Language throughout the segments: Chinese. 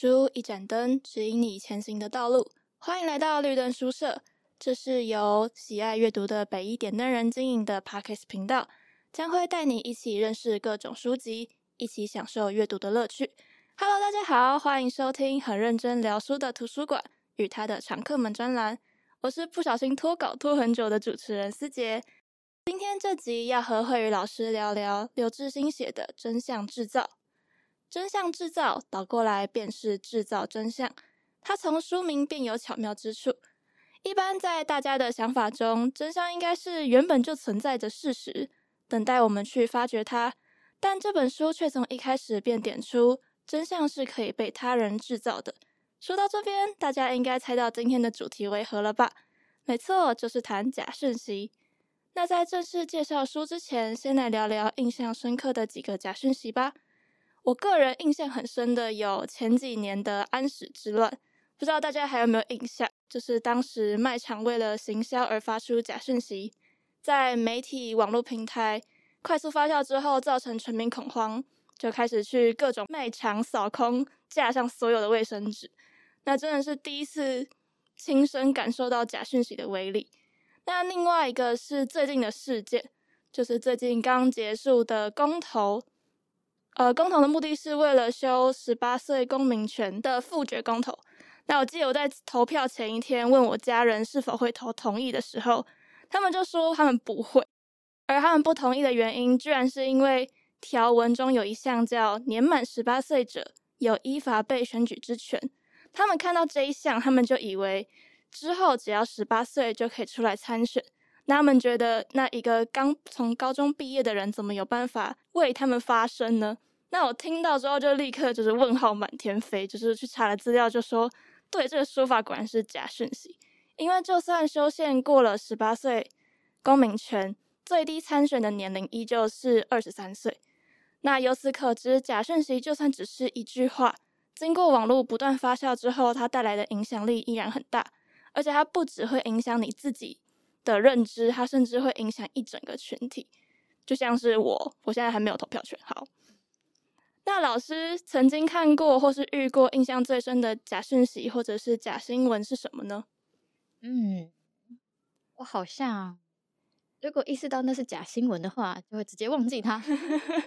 书，一盏灯，指引你前行的道路。欢迎来到绿灯书社，这是由喜爱阅读的北一点灯人经营的 Podcast 频道，将会带你一起认识各种书籍，一起享受阅读的乐趣。Hello，大家好，欢迎收听很认真聊书的图书馆与他的常客们专栏。我是不小心拖稿拖很久的主持人思杰。今天这集要和慧宇老师聊聊刘志新写的《真相制造》。真相制造倒过来便是制造真相，它从书名便有巧妙之处。一般在大家的想法中，真相应该是原本就存在着事实，等待我们去发掘它。但这本书却从一开始便点出，真相是可以被他人制造的。说到这边，大家应该猜到今天的主题为何了吧？没错，就是谈假讯息。那在正式介绍书之前，先来聊聊印象深刻的几个假讯息吧。我个人印象很深的有前几年的安史之乱，不知道大家还有没有印象？就是当时卖场为了行销而发出假讯息，在媒体网络平台快速发酵之后，造成全民恐慌，就开始去各种卖场扫空架上所有的卫生纸。那真的是第一次亲身感受到假讯息的威力。那另外一个是最近的事件，就是最近刚结束的公投。呃，公投的目的是为了修十八岁公民权的复决公投。那我记得我在投票前一天问我家人是否会投同意的时候，他们就说他们不会，而他们不同意的原因，居然是因为条文中有一项叫“年满十八岁者有依法被选举之权”。他们看到这一项，他们就以为之后只要十八岁就可以出来参选。那他们觉得，那一个刚从高中毕业的人，怎么有办法为他们发声呢？那我听到之后，就立刻就是问号满天飞，就是去查了资料，就说，对，这个说法果然是假讯息。因为就算修宪过了十八岁公民权，最低参选的年龄依旧是二十三岁。那由此可知，假讯息就算只是一句话，经过网络不断发酵之后，它带来的影响力依然很大，而且它不只会影响你自己的认知，它甚至会影响一整个群体。就像是我，我现在还没有投票权。好，那老师曾经看过或是遇过印象最深的假讯息或者是假新闻是什么呢？嗯，我好像如果意识到那是假新闻的话，就会直接忘记它，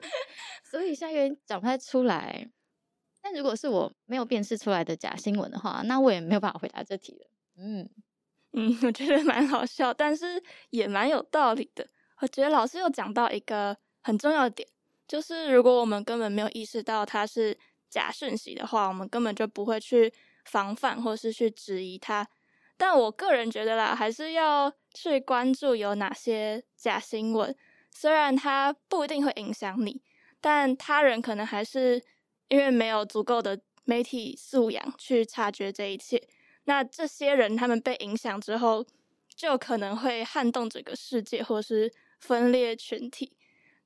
所以现在有点讲不太出来。但如果是我没有辨识出来的假新闻的话，那我也没有办法回答这题了。嗯。嗯，我觉得蛮好笑，但是也蛮有道理的。我觉得老师又讲到一个很重要的点，就是如果我们根本没有意识到它是假讯息的话，我们根本就不会去防范或是去质疑它。但我个人觉得啦，还是要去关注有哪些假新闻，虽然它不一定会影响你，但他人可能还是因为没有足够的媒体素养去察觉这一切。那这些人他们被影响之后，就可能会撼动整个世界，或是分裂群体。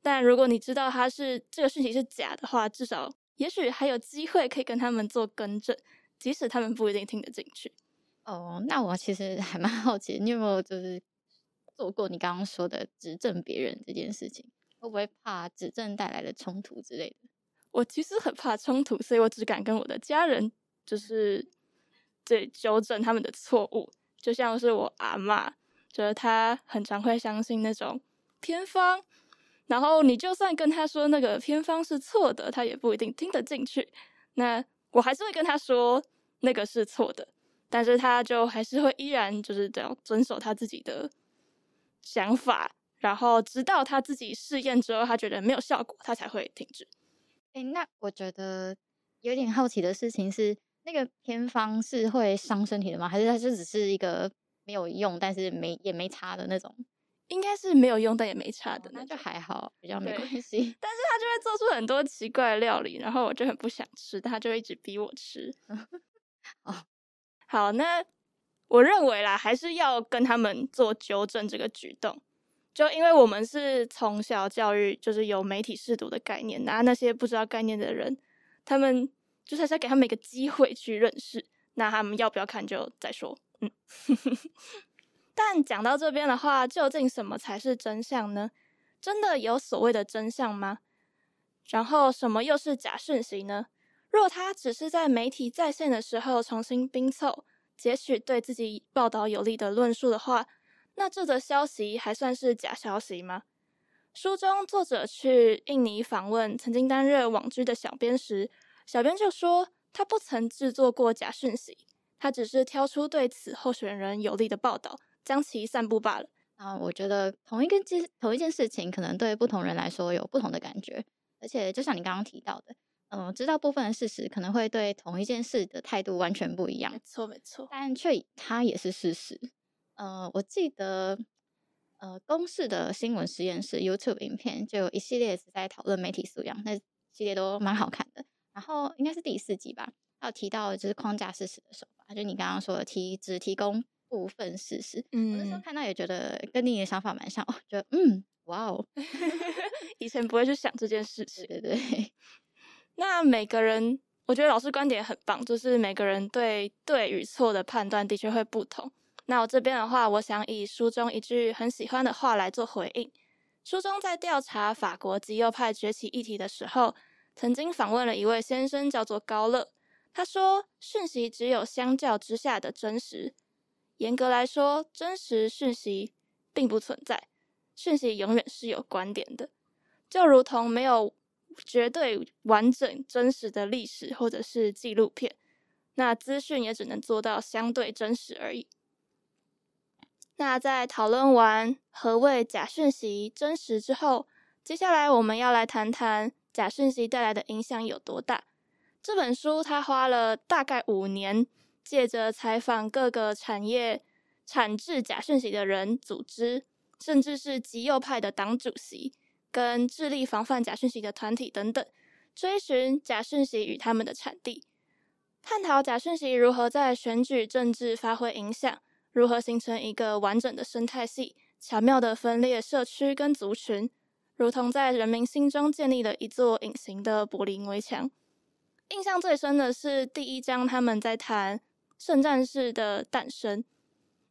但如果你知道他是这个讯息是假的话，至少也许还有机会可以跟他们做更正，即使他们不一定听得进去。哦，那我其实还蛮好奇，你有没有就是做过你刚刚说的指正别人这件事情？会不会怕指正带来的冲突之类的？我其实很怕冲突，所以我只敢跟我的家人就是。对，纠正他们的错误，就像是我阿嬷，觉得她很常会相信那种偏方，然后你就算跟他说那个偏方是错的，他也不一定听得进去。那我还是会跟他说那个是错的，但是他就还是会依然就是这样遵守他自己的想法，然后直到他自己试验之后，他觉得没有效果，他才会停止。哎，那我觉得有点好奇的事情是。那个偏方是会伤身体的吗？还是它就只是一个没有用，但是没也没差的那种？应该是没有用，但也没差的，哦，那就还好，比较没关系。但是他就会做出很多奇怪的料理，然后我就很不想吃，但他就会一直逼我吃。哦，好，那我认为啦，还是要跟他们做纠正这个举动，就因为我们是从小教育，就是有媒体试读的概念，拿那些不知道概念的人，他们。就是在给他们一个机会去认识，那他们要不要看就再说。嗯，但讲到这边的话，究竟什么才是真相呢？真的有所谓的真相吗？然后什么又是假讯息呢？若他只是在媒体在线的时候重新拼凑、截取对自己报道有利的论述的话，那这则消息还算是假消息吗？书中作者去印尼访问曾经担任网剧的小编时，小编就说他不曾制作过假讯息，他只是挑出对此候选人有利的报道，将其散布罢了。啊，我觉得同一个件同一件事情，可能对不同人来说有不同的感觉，而且就像你刚刚提到的。嗯，知道部分的事实，可能会对同一件事的态度完全不一样。没错，没错，但却它也是事实。呃，我记得，呃，公视的新闻实验室 YouTube 影片就有一系列是在讨论媒体素养，那系列都蛮好看的。然后应该是第四集吧，还有提到就是框架事实的手法，就你刚刚说的提只提供部分事实。嗯，我那时候看到也觉得跟你的想法蛮像，哦，觉得嗯，哇哦，以前不会去想这件事情，对对对。那每个人，我觉得老师观点很棒，就是每个人对对与错的判断的确会不同。那我这边的话，我想以书中一句很喜欢的话来做回应。书中在调查法国极右派崛起议题的时候，曾经访问了一位先生，叫做高乐。他说：“讯息只有相较之下的真实。严格来说，真实讯息并不存在，讯息永远是有观点的，就如同没有。”绝对完整、真实的历史或者是纪录片，那资讯也只能做到相对真实而已。那在讨论完何谓假讯息真实之后，接下来我们要来谈谈假讯息带来的影响有多大。这本书他花了大概五年，借着采访各个产业产制假讯息的人、组织，甚至是极右派的党主席。跟致力防范假讯息的团体等等，追寻假讯息与他们的产地，探讨假讯息如何在选举政治发挥影响，如何形成一个完整的生态系，巧妙地分裂社区跟族群，如同在人民心中建立了一座隐形的柏林围墙。印象最深的是第一章，他们在谈圣战士的诞生。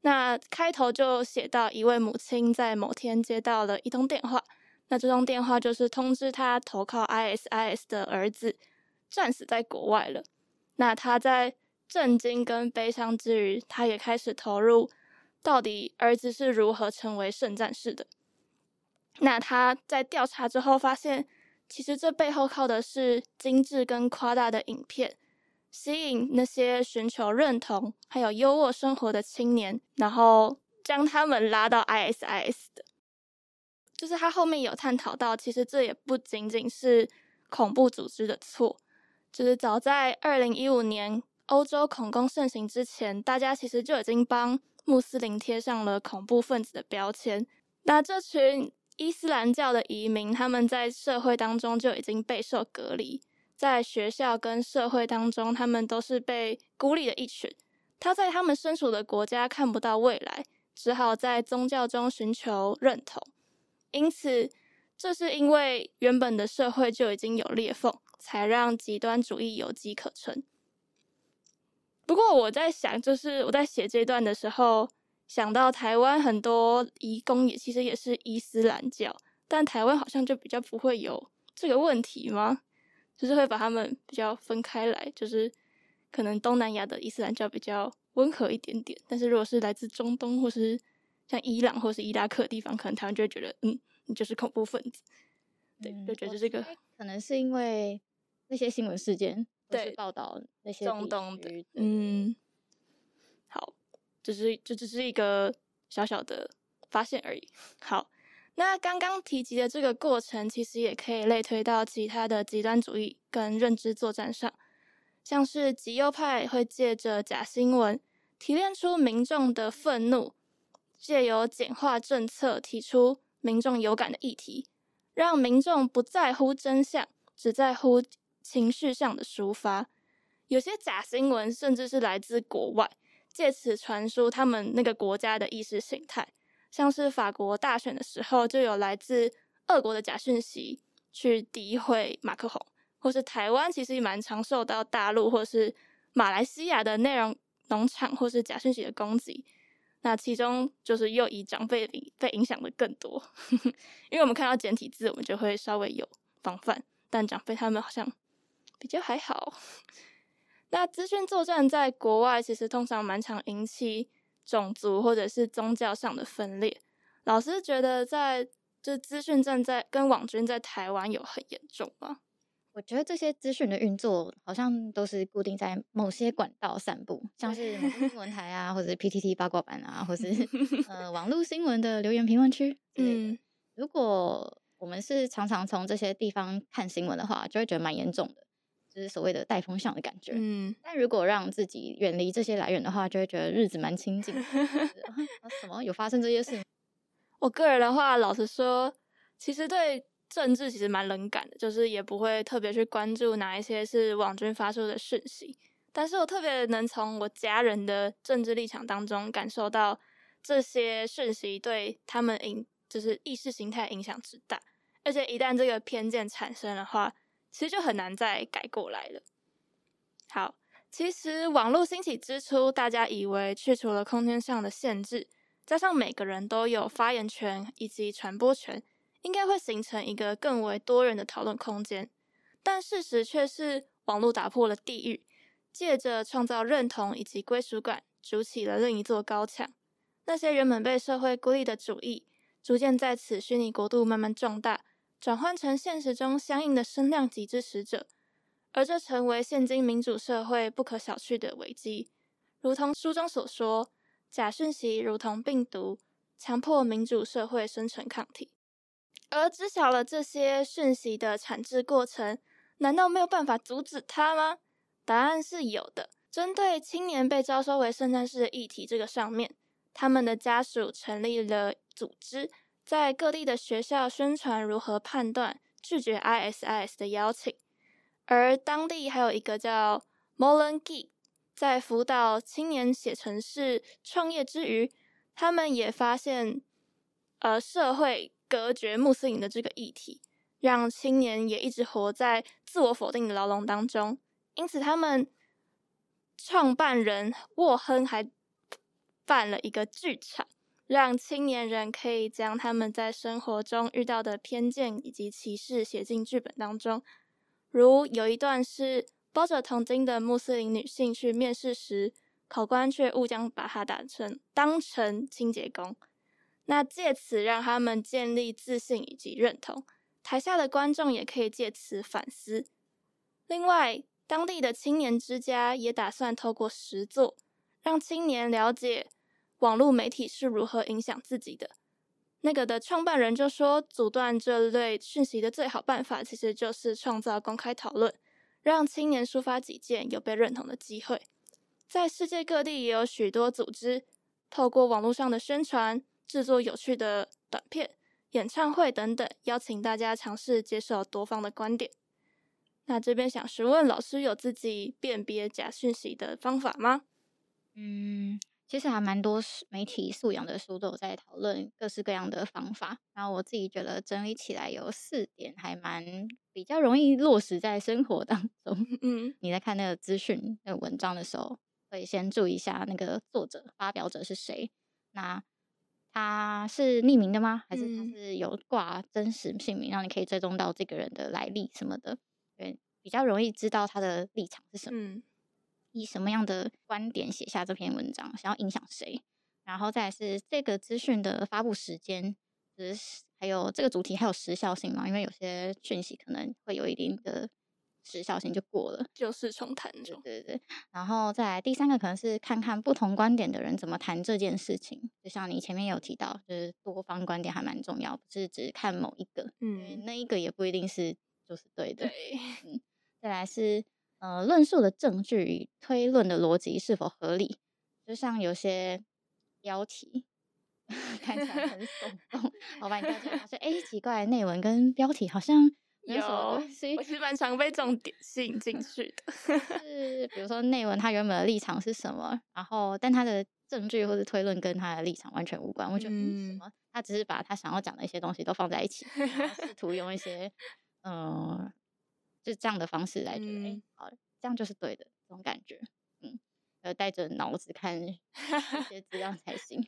那开头就写到，一位母亲在某天接到了一通电话。那这通电话就是通知他投靠 ISIS 的儿子战死在国外了。那他在震惊跟悲伤之余，他也开始投入到底儿子是如何成为圣战士的。那他在调查之后发现，其实这背后靠的是精致跟夸大的影片，吸引那些寻求认同还有优渥生活的青年，然后将他们拉到 ISIS 的。就是他后面有探讨到，其实这也不仅仅是恐怖组织的错。就是早在二零一五年欧洲恐攻盛行之前，大家其实就已经帮穆斯林贴上了恐怖分子的标签。那这群伊斯兰教的移民，他们在社会当中就已经备受隔离，在学校跟社会当中，他们都是被孤立的一群。他在他们身处的国家看不到未来，只好在宗教中寻求认同。因此，这是因为原本的社会就已经有裂缝，才让极端主义有机可乘。不过，我在想，就是我在写这段的时候，想到台湾很多移工也其实也是伊斯兰教，但台湾好像就比较不会有这个问题吗？就是会把他们比较分开来，就是可能东南亚的伊斯兰教比较温和一点点，但是如果是来自中东或是像伊朗或是伊拉克的地方，可能他们就会觉得，嗯，你就是恐怖分子，对，就觉得这个可能是因为那些新闻事件，对，报道那些中东的，嗯，好，就是这只是一个小小的发现而已。好，那刚刚提及的这个过程，其实也可以类推到其他的极端主义跟认知作战上，像是极右派会借着假新闻提炼出民众的愤怒。借由简化政策，提出民众有感的议题，让民众不在乎真相，只在乎情绪上的抒发。有些假新闻甚至是来自国外，借此传输他们那个国家的意识形态。像是法国大选的时候，就有来自俄国的假讯息去诋毁马克宏，或是台湾其实也蛮常受到大陆或是马来西亚的内容农场或是假讯息的攻击。那其中就是又以长辈被影响的更多，因为我们看到简体字，我们就会稍微有防范，但长辈他们好像比较还好。那资讯作战在国外其实通常蛮常引起种族或者是宗教上的分裂。老师觉得在就资讯站在跟网军在台湾有很严重吗？我觉得这些资讯的运作好像都是固定在某些管道散布，像是新闻台啊，或者是 PTT 八卦版啊，或是 呃网络新闻的留言评论区之类的。嗯，如果我们是常常从这些地方看新闻的话，就会觉得蛮严重的，就是所谓的带风向的感觉。嗯，但如果让自己远离这些来源的话，就会觉得日子蛮清静。什么有发生这些事？我个人的话，老实说，其实对。政治其实蛮冷感的，就是也不会特别去关注哪一些是网军发出的讯息。但是我特别能从我家人的政治立场当中感受到这些讯息对他们影，就是意识形态影响之大。而且一旦这个偏见产生的话，其实就很难再改过来了。好，其实网络兴起之初，大家以为去除了空间上的限制，加上每个人都有发言权以及传播权。应该会形成一个更为多元的讨论空间，但事实却是网络打破了地域，借着创造认同以及归属感，筑起了另一座高墙。那些原本被社会孤立的主义，逐渐在此虚拟国度慢慢壮大，转换成现实中相应的声量及支持者，而这成为现今民主社会不可小觑的危机。如同书中所说，假讯息如同病毒，强迫民主社会生成抗体。而知晓了这些讯息的产制过程，难道没有办法阻止它吗？答案是有的。针对青年被招收为圣战士的议题这个上面，他们的家属成立了组织，在各地的学校宣传如何判断拒绝 ISIS 的邀请。而当地还有一个叫 Molengi，在辅导青年写程式创业之余，他们也发现，呃，社会。隔绝穆斯林的这个议题，让青年也一直活在自我否定的牢笼当中。因此，他们创办人沃亨还办了一个剧场，让青年人可以将他们在生活中遇到的偏见以及歧视写进剧本当中。如有一段是包着头巾的穆斯林女性去面试时，考官却误将把她打成当成清洁工。那借此让他们建立自信以及认同，台下的观众也可以借此反思。另外，当地的青年之家也打算透过实作，让青年了解网络媒体是如何影响自己的。那个的创办人就说，阻断这类讯息的最好办法，其实就是创造公开讨论，让青年抒发己见，有被认同的机会。在世界各地也有许多组织，透过网络上的宣传。制作有趣的短片、演唱会等等，邀请大家尝试接受多方的观点。那这边想询问老师，有自己辨别假讯息的方法吗？嗯，其实还蛮多媒体素养的书都有在讨论各式各样的方法。然后我自己觉得整理起来有四点，还蛮比较容易落实在生活当中。嗯，你在看那个资讯那个文章的时候，可以先注意一下那个作者、发表者是谁。那他是匿名的吗？还是他是有挂真实姓名，让你可以追踪到这个人的来历什么的？对，比较容易知道他的立场是什么，嗯、以什么样的观点写下这篇文章，想要影响谁？然后再来是这个资讯的发布时间，就是还有这个主题还有时效性嘛？因为有些讯息可能会有一定的。时效性就过了，旧事重谈。对对对，然后再来第三个，可能是看看不同观点的人怎么谈这件事情。就像你前面有提到，就是多方观点还蛮重要，不是只看某一个，嗯，那一个也不一定是就是对的。对，嗯，再来是呃，论述的证据与推论的逻辑是否合理。就像有些标题 看起来很耸 动，我把你调出来，说哎，奇怪，内文跟标题好像。有，我其实蛮常被这种点吸引进去的。是，比如说内文，他原本的立场是什么，然后但他的证据或者推论跟他的立场完全无关。我觉得什么，他只是把他想要讲的一些东西都放在一起，试图用一些嗯、呃，就这样的方式来觉得，哎、嗯，好，这样就是对的，这种感觉，嗯，要带着脑子看一些资料才行。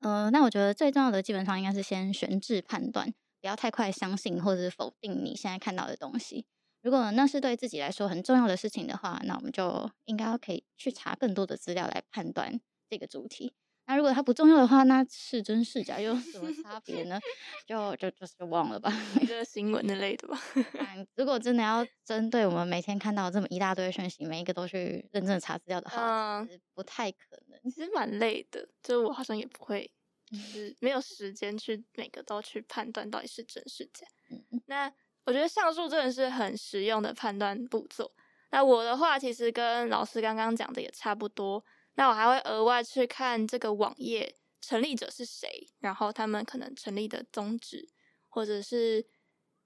嗯、呃，那我觉得最重要的基本上应该是先悬置判断。不要太快相信或者是否定你现在看到的东西。如果那是对自己来说很重要的事情的话，那我们就应该可以去查更多的资料来判断这个主题。那如果它不重要的话，那是真是假又有什么差别呢？就就就是忘了吧，一个新闻之类的吧。如果真的要针对我们每天看到这么一大堆讯息，每一个都去认真查资料的话，嗯，不太可能。其实蛮累的，就我好像也不会，就是没有时间去每个都去判断到底是真是假。嗯、那我觉得上述真的是很实用的判断步骤。那我的话，其实跟老师刚刚讲的也差不多。那我还会额外去看这个网页成立者是谁，然后他们可能成立的宗旨，或者是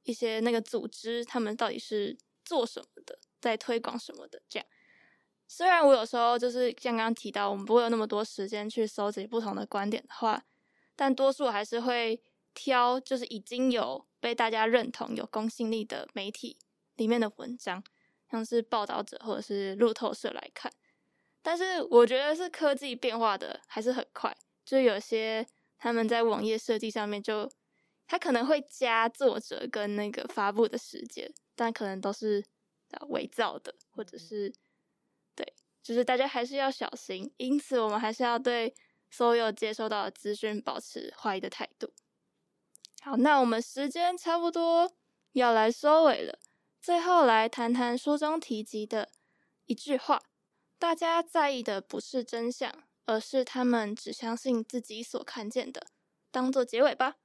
一些那个组织，他们到底是做什么的，在推广什么的。这样，虽然我有时候就是像刚刚提到，我们不会有那么多时间去搜集不同的观点的话，但多数还是会挑就是已经有被大家认同、有公信力的媒体里面的文章，像是报道者或者是路透社来看。但是我觉得是科技变化的还是很快，就有些他们在网页设计上面就，他可能会加作者跟那个发布的时间，但可能都是伪造的，或者是对，就是大家还是要小心。因此，我们还是要对所有接收到的资讯保持怀疑的态度。好，那我们时间差不多要来收尾了，最后来谈谈书中提及的一句话。大家在意的不是真相，而是他们只相信自己所看见的。当做结尾吧。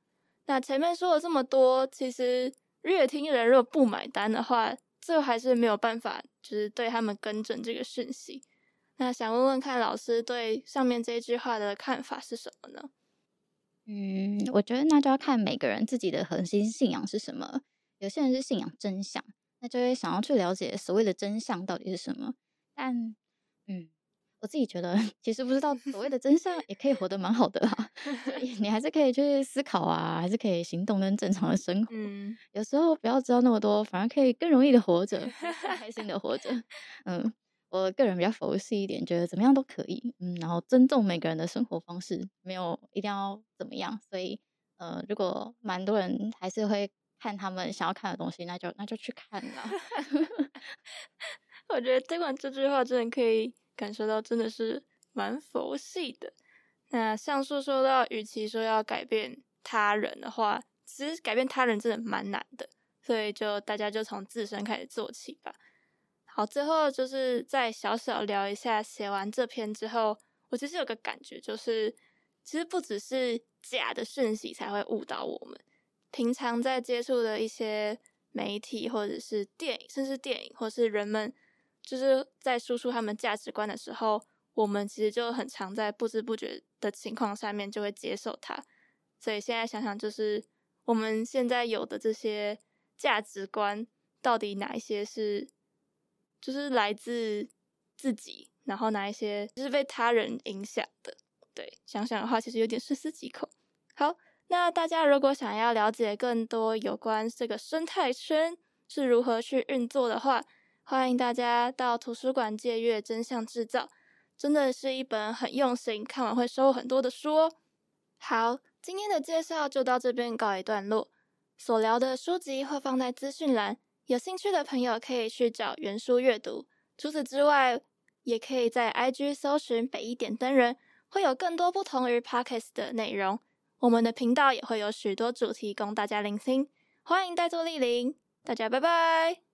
那前面说了这么多，其实阅听人若不买单的话，最后还是没有办法，就是对他们更正这个讯息。那想问问看，老师对上面这一句话的看法是什么呢？嗯，我觉得那就要看每个人自己的核心信仰是什么。有些人是信仰真相，那就会想要去了解所谓的真相到底是什么，但。嗯，我自己觉得，其实不知道所谓的真相也可以活得蛮好的啦。你还是可以去思考啊，还是可以行动跟正常的生活。嗯，有时候不要知道那么多，反而可以更容易的活着，开心的活着。嗯，我个人比较佛系一点，觉得怎么样都可以。嗯，然后尊重每个人的生活方式，没有一定要怎么样。所以，呃，如果蛮多人还是会看他们想要看的东西，那就那就去看啦。我觉得听完这句话，真的可以感受到，真的是蛮佛系的。那上述说到，与其说要改变他人的话，其实改变他人真的蛮难的。所以就大家就从自身开始做起吧。好，最后就是再小小聊一下，写完这篇之后，我其实有个感觉，就是其实不只是假的讯息才会误导我们，平常在接触的一些媒体或者是电影，甚至电影，或是人们。就是在输出他们价值观的时候，我们其实就很常在不知不觉的情况下面就会接受它。所以现在想想，就是我们现在有的这些价值观，到底哪一些是就是来自自己，然后哪一些就是被他人影响的？对，想想的话，其实有点细思极恐。好，那大家如果想要了解更多有关这个生态圈是如何去运作的话，欢迎大家到图书馆借阅《真相制造》，真的是一本很用心，看完会收获很多的书哦。好，今天的介绍就到这边告一段落。所聊的书籍会放在资讯栏，有兴趣的朋友可以去找原书阅读。除此之外，也可以在 IG 搜寻北一点灯人，会有更多不同于 Podcast 的内容。我们的频道也会有许多主题供大家聆听。欢迎带作莅临，大家拜拜。